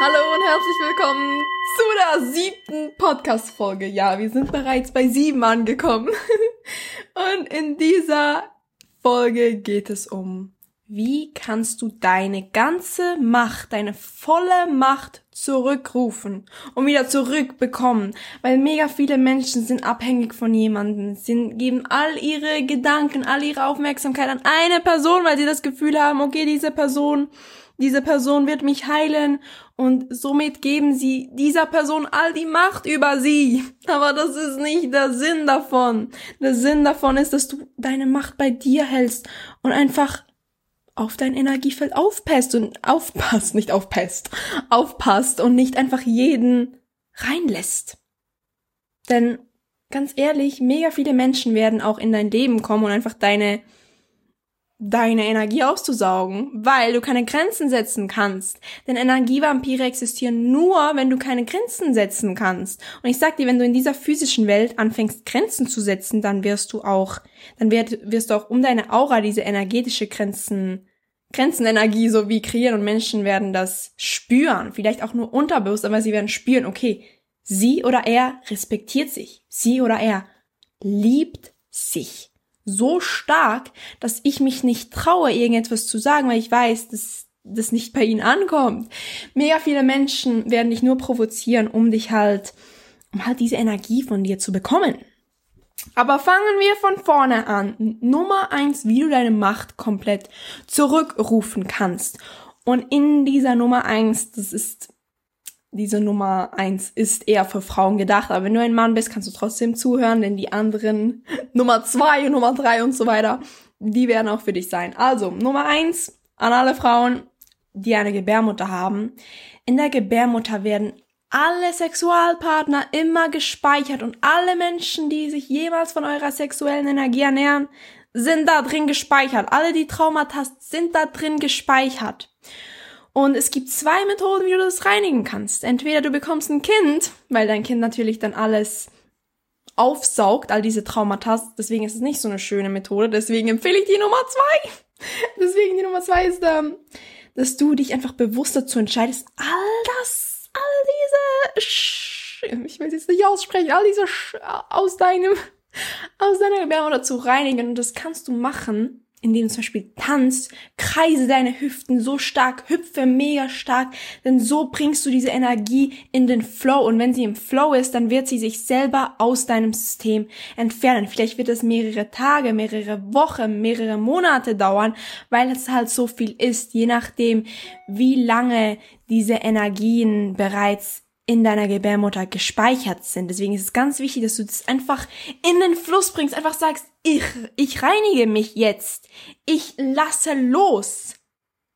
Hallo und herzlich willkommen zu der siebten Podcast-Folge. Ja, wir sind bereits bei sieben angekommen. Und in dieser Folge geht es um, wie kannst du deine ganze Macht, deine volle Macht zurückrufen und wieder zurückbekommen. Weil mega viele Menschen sind abhängig von jemandem, sie geben all ihre Gedanken, all ihre Aufmerksamkeit an eine Person, weil sie das Gefühl haben, okay, diese Person diese Person wird mich heilen und somit geben sie dieser Person all die Macht über sie. Aber das ist nicht der Sinn davon. Der Sinn davon ist, dass du deine Macht bei dir hältst und einfach auf dein Energiefeld aufpasst und aufpasst, nicht aufpasst, aufpasst und nicht einfach jeden reinlässt. Denn ganz ehrlich, mega viele Menschen werden auch in dein Leben kommen und einfach deine deine Energie auszusaugen, weil du keine Grenzen setzen kannst. Denn Energievampire existieren nur, wenn du keine Grenzen setzen kannst. Und ich sag dir, wenn du in dieser physischen Welt anfängst, Grenzen zu setzen, dann wirst du auch, dann wirst, wirst du auch um deine Aura diese energetische Grenzen, Grenzenenergie so wie kreieren und Menschen werden das spüren. Vielleicht auch nur unterbewusst, aber sie werden spüren, okay, sie oder er respektiert sich. Sie oder er liebt sich so stark, dass ich mich nicht traue, irgendetwas zu sagen, weil ich weiß, dass das nicht bei ihnen ankommt. Mega viele Menschen werden dich nur provozieren, um dich halt, um halt diese Energie von dir zu bekommen. Aber fangen wir von vorne an. Nummer eins, wie du deine Macht komplett zurückrufen kannst. Und in dieser Nummer eins, das ist diese Nummer eins ist eher für Frauen gedacht, aber wenn du ein Mann bist, kannst du trotzdem zuhören, denn die anderen Nummer zwei und Nummer drei und so weiter, die werden auch für dich sein. Also, Nummer eins an alle Frauen, die eine Gebärmutter haben. In der Gebärmutter werden alle Sexualpartner immer gespeichert und alle Menschen, die sich jemals von eurer sexuellen Energie ernähren, sind da drin gespeichert. Alle die Traumata sind da drin gespeichert. Und es gibt zwei Methoden, wie du das reinigen kannst. Entweder du bekommst ein Kind, weil dein Kind natürlich dann alles aufsaugt, all diese Traumata. Deswegen ist es nicht so eine schöne Methode. Deswegen empfehle ich die Nummer zwei. Deswegen die Nummer zwei ist, ähm, dass du dich einfach bewusst dazu entscheidest, all das, all diese, Sch ich will es jetzt nicht aussprechen, all diese Sch aus deinem, aus deiner Gebärmutter zu reinigen. Und das kannst du machen, indem du zum Beispiel tanzt, kreise deine Hüften so stark, hüpfe mega stark, denn so bringst du diese Energie in den Flow und wenn sie im Flow ist, dann wird sie sich selber aus deinem System entfernen. Vielleicht wird es mehrere Tage, mehrere Wochen, mehrere Monate dauern, weil es halt so viel ist, je nachdem, wie lange diese Energien bereits in deiner Gebärmutter gespeichert sind. Deswegen ist es ganz wichtig, dass du das einfach in den Fluss bringst, einfach sagst, ich, ich reinige mich jetzt. Ich lasse los.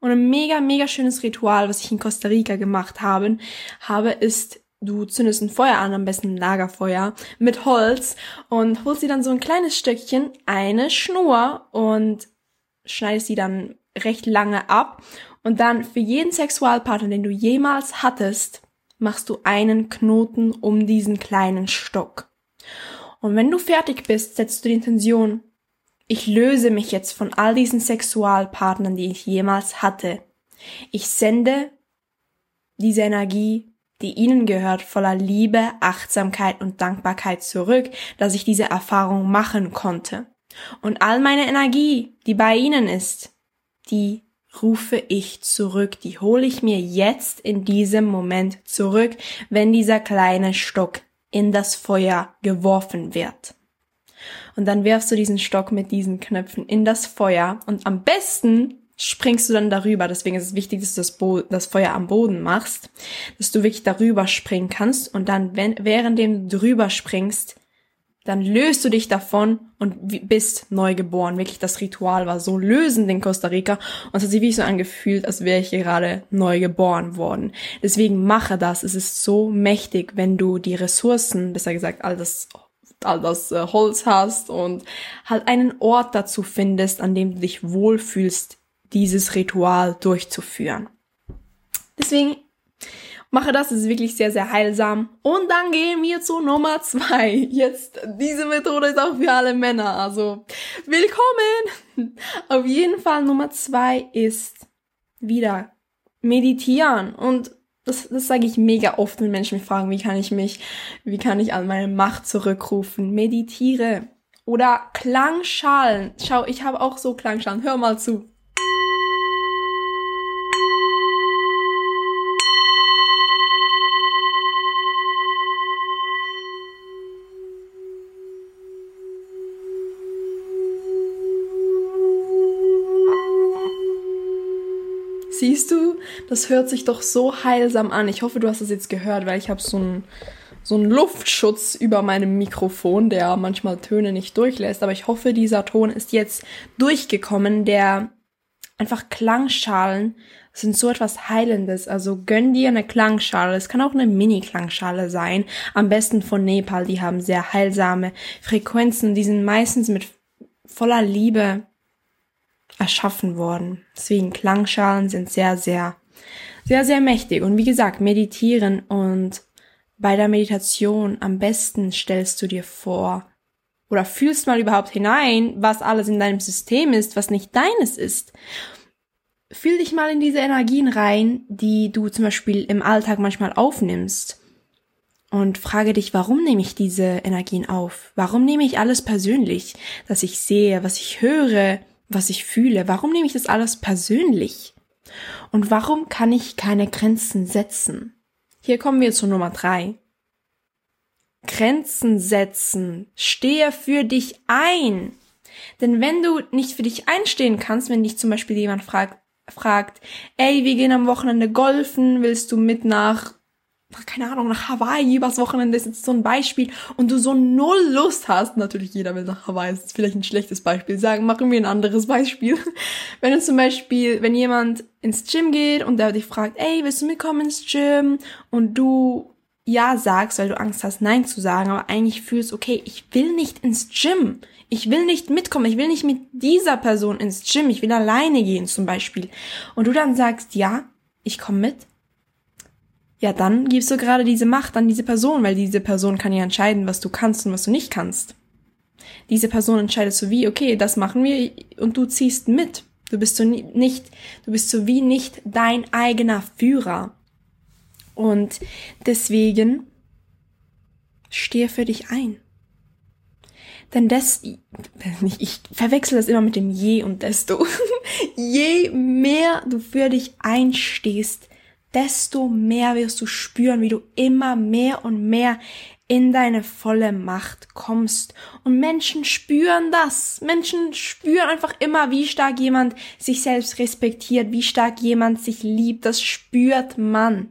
Und ein mega, mega schönes Ritual, was ich in Costa Rica gemacht habe, habe, ist, du zündest ein Feuer an, am besten ein Lagerfeuer, mit Holz und holst dir dann so ein kleines Stückchen, eine Schnur und schneidest sie dann recht lange ab und dann für jeden Sexualpartner, den du jemals hattest, machst du einen Knoten um diesen kleinen Stock. Und wenn du fertig bist, setzt du die Intention, ich löse mich jetzt von all diesen Sexualpartnern, die ich jemals hatte. Ich sende diese Energie, die ihnen gehört, voller Liebe, Achtsamkeit und Dankbarkeit zurück, dass ich diese Erfahrung machen konnte. Und all meine Energie, die bei ihnen ist, die rufe ich zurück, die hole ich mir jetzt in diesem Moment zurück, wenn dieser kleine Stock in das Feuer geworfen wird. Und dann wirfst du diesen Stock mit diesen Knöpfen in das Feuer und am besten springst du dann darüber. Deswegen ist es wichtig, dass du das, Bo das Feuer am Boden machst, dass du wirklich darüber springen kannst und dann, wenn, währenddem du drüber springst, dann löst du dich davon und bist neu geboren. Wirklich, das Ritual war so lösend in Costa Rica und es hat sich wirklich so angefühlt, als wäre ich gerade neu geboren worden. Deswegen mache das. Es ist so mächtig, wenn du die Ressourcen, besser gesagt, all das all das äh, Holz hast und halt einen Ort dazu findest, an dem du dich wohlfühlst, dieses Ritual durchzuführen. Deswegen Mache das, ist wirklich sehr, sehr heilsam. Und dann gehen wir zu Nummer zwei. Jetzt, diese Methode ist auch für alle Männer, also willkommen! Auf jeden Fall Nummer zwei ist wieder meditieren. Und das, das sage ich mega oft, wenn Menschen mich fragen, wie kann ich mich, wie kann ich an meine Macht zurückrufen? Meditiere. Oder Klangschalen. Schau, ich habe auch so Klangschalen. Hör mal zu. Siehst du, das hört sich doch so heilsam an. Ich hoffe, du hast es jetzt gehört, weil ich habe so einen so Luftschutz über meinem Mikrofon, der manchmal Töne nicht durchlässt. Aber ich hoffe, dieser Ton ist jetzt durchgekommen, der einfach Klangschalen sind so etwas Heilendes. Also gönn dir eine Klangschale. Es kann auch eine Mini-Klangschale sein. Am besten von Nepal. Die haben sehr heilsame Frequenzen. Die sind meistens mit voller Liebe erschaffen worden. Deswegen Klangschalen sind sehr, sehr, sehr, sehr mächtig. Und wie gesagt, meditieren und bei der Meditation am besten stellst du dir vor oder fühlst mal überhaupt hinein, was alles in deinem System ist, was nicht deines ist. Fühl dich mal in diese Energien rein, die du zum Beispiel im Alltag manchmal aufnimmst. Und frage dich, warum nehme ich diese Energien auf? Warum nehme ich alles persönlich, dass ich sehe, was ich höre, was ich fühle? Warum nehme ich das alles persönlich? Und warum kann ich keine Grenzen setzen? Hier kommen wir zu Nummer drei. Grenzen setzen. Stehe für dich ein. Denn wenn du nicht für dich einstehen kannst, wenn dich zum Beispiel jemand fragt, fragt, ey, wir gehen am Wochenende golfen, willst du mit nach keine Ahnung, nach Hawaii übers Wochenende ist jetzt so ein Beispiel und du so null Lust hast, natürlich jeder will nach Hawaii, ist vielleicht ein schlechtes Beispiel, sagen, machen wir ein anderes Beispiel. Wenn du zum Beispiel, wenn jemand ins Gym geht und der dich fragt, ey, willst du mitkommen ins Gym? Und du ja sagst, weil du Angst hast, nein zu sagen, aber eigentlich fühlst, okay, ich will nicht ins Gym. Ich will nicht mitkommen. Ich will nicht mit dieser Person ins Gym. Ich will alleine gehen zum Beispiel. Und du dann sagst, ja, ich komme mit ja, dann gibst du gerade diese Macht an diese Person, weil diese Person kann ja entscheiden, was du kannst und was du nicht kannst. Diese Person entscheidet so wie, okay, das machen wir und du ziehst mit. Du bist so nicht, du bist so wie nicht dein eigener Führer. Und deswegen stehe für dich ein. Denn das, ich verwechsel das immer mit dem je und desto. je mehr du für dich einstehst, desto mehr wirst du spüren, wie du immer mehr und mehr in deine volle Macht kommst. Und Menschen spüren das. Menschen spüren einfach immer, wie stark jemand sich selbst respektiert, wie stark jemand sich liebt. Das spürt man.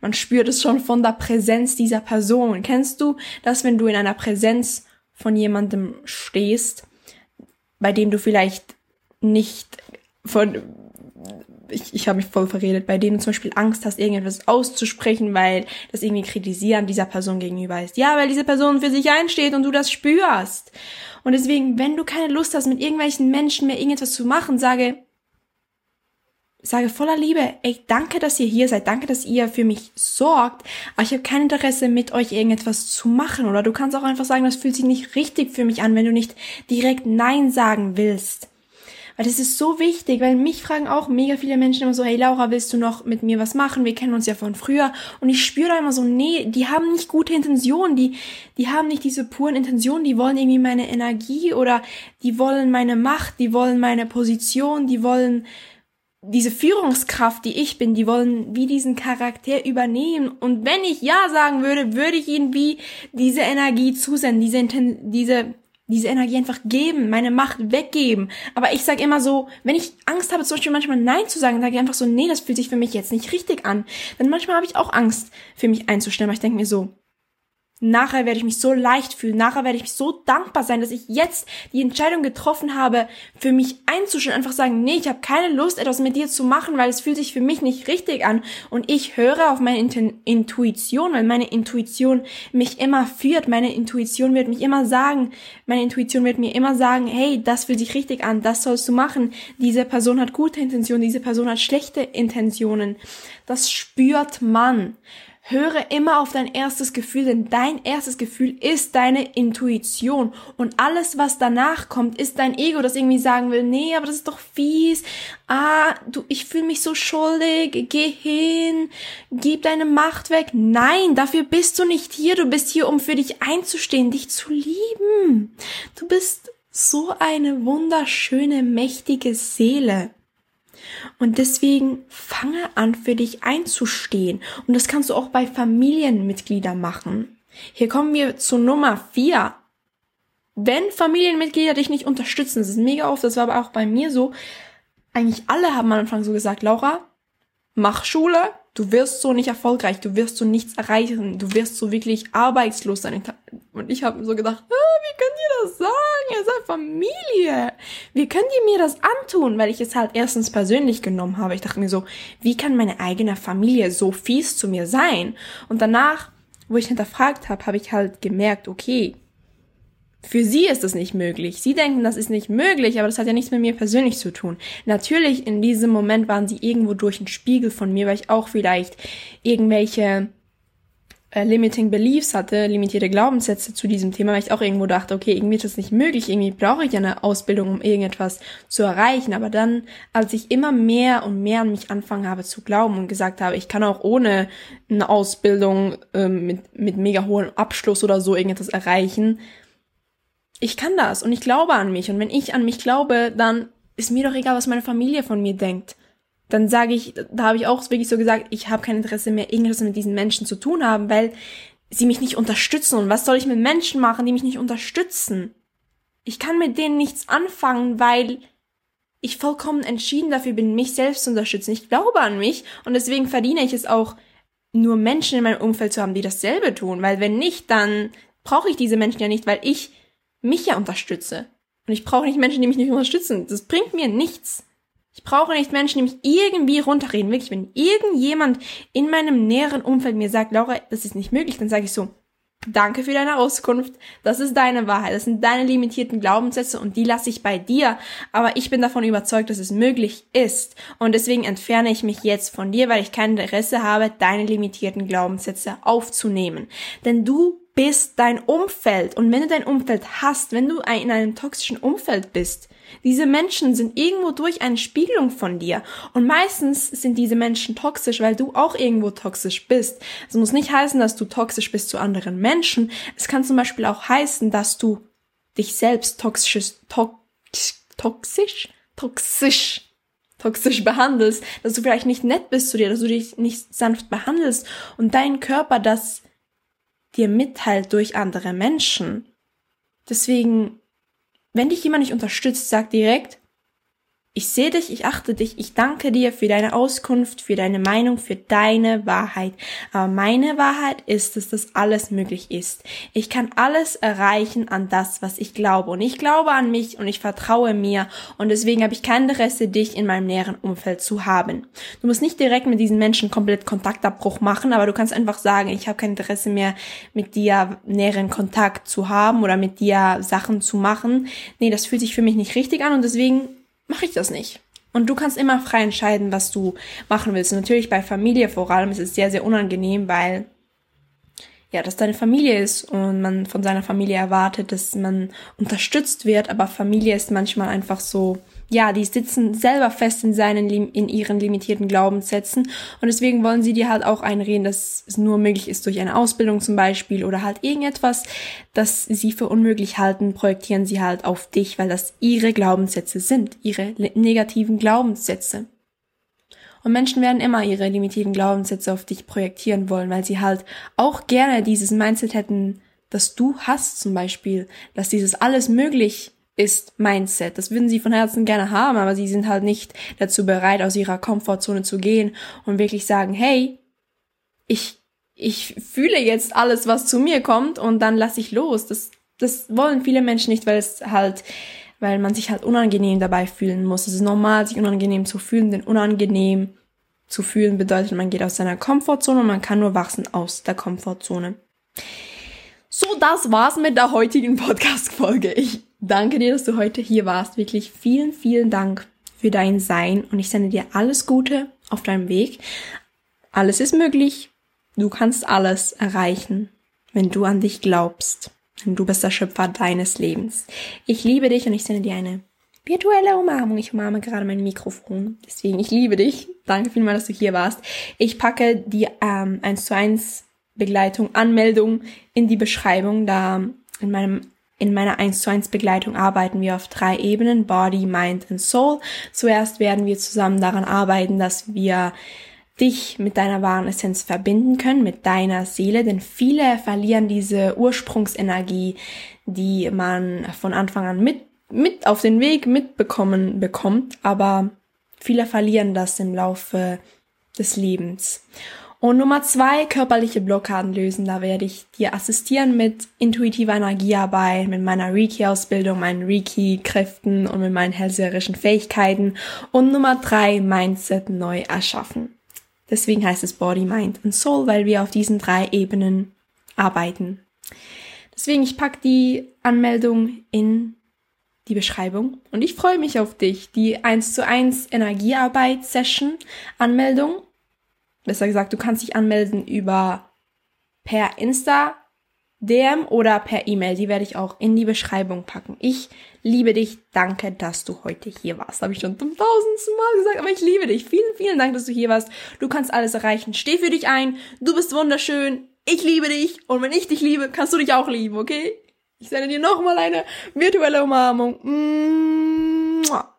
Man spürt es schon von der Präsenz dieser Person. Kennst du das, wenn du in einer Präsenz von jemandem stehst, bei dem du vielleicht nicht von ich, ich habe mich voll verredet, bei denen du zum Beispiel Angst hast, irgendetwas auszusprechen, weil das irgendwie kritisieren dieser Person gegenüber ist. Ja, weil diese Person für sich einsteht und du das spürst. Und deswegen, wenn du keine Lust hast, mit irgendwelchen Menschen mehr irgendetwas zu machen, sage, sage voller Liebe, ey, danke, dass ihr hier seid, danke, dass ihr für mich sorgt, aber ich habe kein Interesse, mit euch irgendetwas zu machen. Oder du kannst auch einfach sagen, das fühlt sich nicht richtig für mich an, wenn du nicht direkt Nein sagen willst. Weil das ist so wichtig, weil mich fragen auch mega viele Menschen immer so, hey Laura, willst du noch mit mir was machen? Wir kennen uns ja von früher. Und ich spüre da immer so, nee, die haben nicht gute Intentionen, die, die haben nicht diese puren Intentionen, die wollen irgendwie meine Energie oder die wollen meine Macht, die wollen meine Position, die wollen diese Führungskraft, die ich bin, die wollen wie diesen Charakter übernehmen. Und wenn ich Ja sagen würde, würde ich ihnen wie diese Energie zusenden, diese, diese diese Energie einfach geben, meine Macht weggeben. Aber ich sage immer so, wenn ich Angst habe, zum Beispiel manchmal Nein zu sagen, sage ich einfach so, nee, das fühlt sich für mich jetzt nicht richtig an. Dann manchmal habe ich auch Angst, für mich einzustellen, weil ich denke mir so, Nachher werde ich mich so leicht fühlen. Nachher werde ich mich so dankbar sein, dass ich jetzt die Entscheidung getroffen habe, für mich einzustellen. Einfach sagen, nee, ich habe keine Lust, etwas mit dir zu machen, weil es fühlt sich für mich nicht richtig an. Und ich höre auf meine Intuition, weil meine Intuition mich immer führt. Meine Intuition wird mich immer sagen, meine Intuition wird mir immer sagen, hey, das fühlt sich richtig an, das sollst du machen. Diese Person hat gute Intentionen, diese Person hat schlechte Intentionen. Das spürt man. Höre immer auf dein erstes Gefühl, denn dein erstes Gefühl ist deine Intuition. Und alles, was danach kommt, ist dein Ego, das irgendwie sagen will, nee, aber das ist doch fies. Ah, du, ich fühle mich so schuldig. Geh hin. Gib deine Macht weg. Nein, dafür bist du nicht hier. Du bist hier, um für dich einzustehen, dich zu lieben. Du bist so eine wunderschöne, mächtige Seele. Und deswegen fange an, für dich einzustehen. Und das kannst du auch bei Familienmitgliedern machen. Hier kommen wir zu Nummer vier. Wenn Familienmitglieder dich nicht unterstützen, das ist mega oft, das war aber auch bei mir so, eigentlich alle haben am Anfang so gesagt, Laura, mach Schule, du wirst so nicht erfolgreich, du wirst so nichts erreichen, du wirst so wirklich arbeitslos sein. Und ich habe so gedacht, ah, wie könnt ihr das sagen? Ihr seid Familie. Wie könnt ihr mir das antun? Weil ich es halt erstens persönlich genommen habe. Ich dachte mir so, wie kann meine eigene Familie so fies zu mir sein? Und danach, wo ich hinterfragt habe, habe ich halt gemerkt, okay, für sie ist es nicht möglich. Sie denken, das ist nicht möglich, aber das hat ja nichts mit mir persönlich zu tun. Natürlich, in diesem Moment waren sie irgendwo durch einen Spiegel von mir, weil ich auch vielleicht irgendwelche äh, limiting beliefs hatte, limitierte Glaubenssätze zu diesem Thema, weil ich auch irgendwo dachte, okay, irgendwie ist das nicht möglich, irgendwie brauche ich eine Ausbildung, um irgendetwas zu erreichen. Aber dann, als ich immer mehr und mehr an mich anfangen habe zu glauben und gesagt habe, ich kann auch ohne eine Ausbildung ähm, mit, mit mega hohem Abschluss oder so irgendetwas erreichen, ich kann das und ich glaube an mich. Und wenn ich an mich glaube, dann ist mir doch egal, was meine Familie von mir denkt. Dann sage ich, da habe ich auch wirklich so gesagt, ich habe kein Interesse mehr, irgendwas mit diesen Menschen zu tun haben, weil sie mich nicht unterstützen. Und was soll ich mit Menschen machen, die mich nicht unterstützen? Ich kann mit denen nichts anfangen, weil ich vollkommen entschieden dafür bin, mich selbst zu unterstützen. Ich glaube an mich und deswegen verdiene ich es auch, nur Menschen in meinem Umfeld zu haben, die dasselbe tun. Weil wenn nicht, dann brauche ich diese Menschen ja nicht, weil ich mich ja unterstütze. Und ich brauche nicht Menschen, die mich nicht unterstützen. Das bringt mir nichts. Ich brauche nicht Menschen, die mich irgendwie runterreden. Wirklich, wenn irgendjemand in meinem näheren Umfeld mir sagt, Laura, das ist nicht möglich, dann sage ich so, danke für deine Auskunft. Das ist deine Wahrheit. Das sind deine limitierten Glaubenssätze und die lasse ich bei dir. Aber ich bin davon überzeugt, dass es möglich ist. Und deswegen entferne ich mich jetzt von dir, weil ich kein Interesse habe, deine limitierten Glaubenssätze aufzunehmen. Denn du bist dein Umfeld. Und wenn du dein Umfeld hast, wenn du in einem toxischen Umfeld bist, diese Menschen sind irgendwo durch eine Spiegelung von dir. Und meistens sind diese Menschen toxisch, weil du auch irgendwo toxisch bist. Es muss nicht heißen, dass du toxisch bist zu anderen Menschen. Es kann zum Beispiel auch heißen, dass du dich selbst toxisch, to toxisch, toxisch, toxisch behandelst, dass du vielleicht nicht nett bist zu dir, dass du dich nicht sanft behandelst und dein Körper das dir mitteilt durch andere Menschen. Deswegen, wenn dich jemand nicht unterstützt, sag direkt, ich sehe dich, ich achte dich, ich danke dir für deine Auskunft, für deine Meinung, für deine Wahrheit. Aber meine Wahrheit ist, dass das alles möglich ist. Ich kann alles erreichen an das, was ich glaube. Und ich glaube an mich und ich vertraue mir. Und deswegen habe ich kein Interesse, dich in meinem näheren Umfeld zu haben. Du musst nicht direkt mit diesen Menschen komplett Kontaktabbruch machen, aber du kannst einfach sagen, ich habe kein Interesse mehr, mit dir näheren Kontakt zu haben oder mit dir Sachen zu machen. Nee, das fühlt sich für mich nicht richtig an und deswegen mache ich das nicht. Und du kannst immer frei entscheiden, was du machen willst. Und natürlich bei Familie vor allem ist es sehr, sehr unangenehm, weil ja, das deine Familie ist und man von seiner Familie erwartet, dass man unterstützt wird, aber Familie ist manchmal einfach so, ja, die sitzen selber fest in seinen, in ihren limitierten Glaubenssätzen und deswegen wollen sie dir halt auch einreden, dass es nur möglich ist durch eine Ausbildung zum Beispiel oder halt irgendetwas, das sie für unmöglich halten, projektieren sie halt auf dich, weil das ihre Glaubenssätze sind, ihre negativen Glaubenssätze. Und Menschen werden immer ihre limitierten Glaubenssätze auf dich projektieren wollen, weil sie halt auch gerne dieses Mindset hätten, das du hast zum Beispiel, dass dieses alles möglich ist Mindset. Das würden sie von Herzen gerne haben, aber sie sind halt nicht dazu bereit, aus ihrer Komfortzone zu gehen und wirklich sagen, hey, ich, ich fühle jetzt alles, was zu mir kommt und dann lasse ich los. Das, das wollen viele Menschen nicht, weil es halt, weil man sich halt unangenehm dabei fühlen muss. Es ist normal, sich unangenehm zu fühlen, denn unangenehm zu fühlen bedeutet, man geht aus seiner Komfortzone und man kann nur wachsen aus der Komfortzone. So, das war's mit der heutigen Podcast-Folge. Ich danke dir, dass du heute hier warst. Wirklich vielen, vielen Dank für dein Sein und ich sende dir alles Gute auf deinem Weg. Alles ist möglich. Du kannst alles erreichen, wenn du an dich glaubst. Denn du bist der Schöpfer deines Lebens. Ich liebe dich und ich sende dir eine virtuelle Umarmung. Ich umarme gerade mein Mikrofon. Deswegen, ich liebe dich. Danke vielmals, dass du hier warst. Ich packe die ähm, 1 zu 1 Begleitung, Anmeldung in die Beschreibung. Da in meinem in meiner 1 zu 1 Begleitung arbeiten wir auf drei Ebenen, Body, Mind und Soul. Zuerst werden wir zusammen daran arbeiten, dass wir dich mit deiner wahren Essenz verbinden können, mit deiner Seele, denn viele verlieren diese Ursprungsenergie, die man von Anfang an mit, mit auf den Weg mitbekommen bekommt, aber viele verlieren das im Laufe des Lebens. Und Nummer zwei, körperliche Blockaden lösen. Da werde ich dir assistieren mit intuitiver Energiearbeit, mit meiner Reiki-Ausbildung, meinen Reiki-Kräften und mit meinen hellseherischen Fähigkeiten. Und Nummer drei, Mindset neu erschaffen. Deswegen heißt es Body, Mind und Soul, weil wir auf diesen drei Ebenen arbeiten. Deswegen, ich pack die Anmeldung in die Beschreibung und ich freue mich auf dich. Die 1 zu 1 Energiearbeit Session Anmeldung besser gesagt, du kannst dich anmelden über per Insta, DM oder per E-Mail. Die werde ich auch in die Beschreibung packen. Ich liebe dich. Danke, dass du heute hier warst. Habe ich schon zum tausendsten Mal gesagt, aber ich liebe dich. Vielen, vielen Dank, dass du hier warst. Du kannst alles erreichen. Steh für dich ein. Du bist wunderschön. Ich liebe dich. Und wenn ich dich liebe, kannst du dich auch lieben, okay? Ich sende dir nochmal eine virtuelle Umarmung. Mua.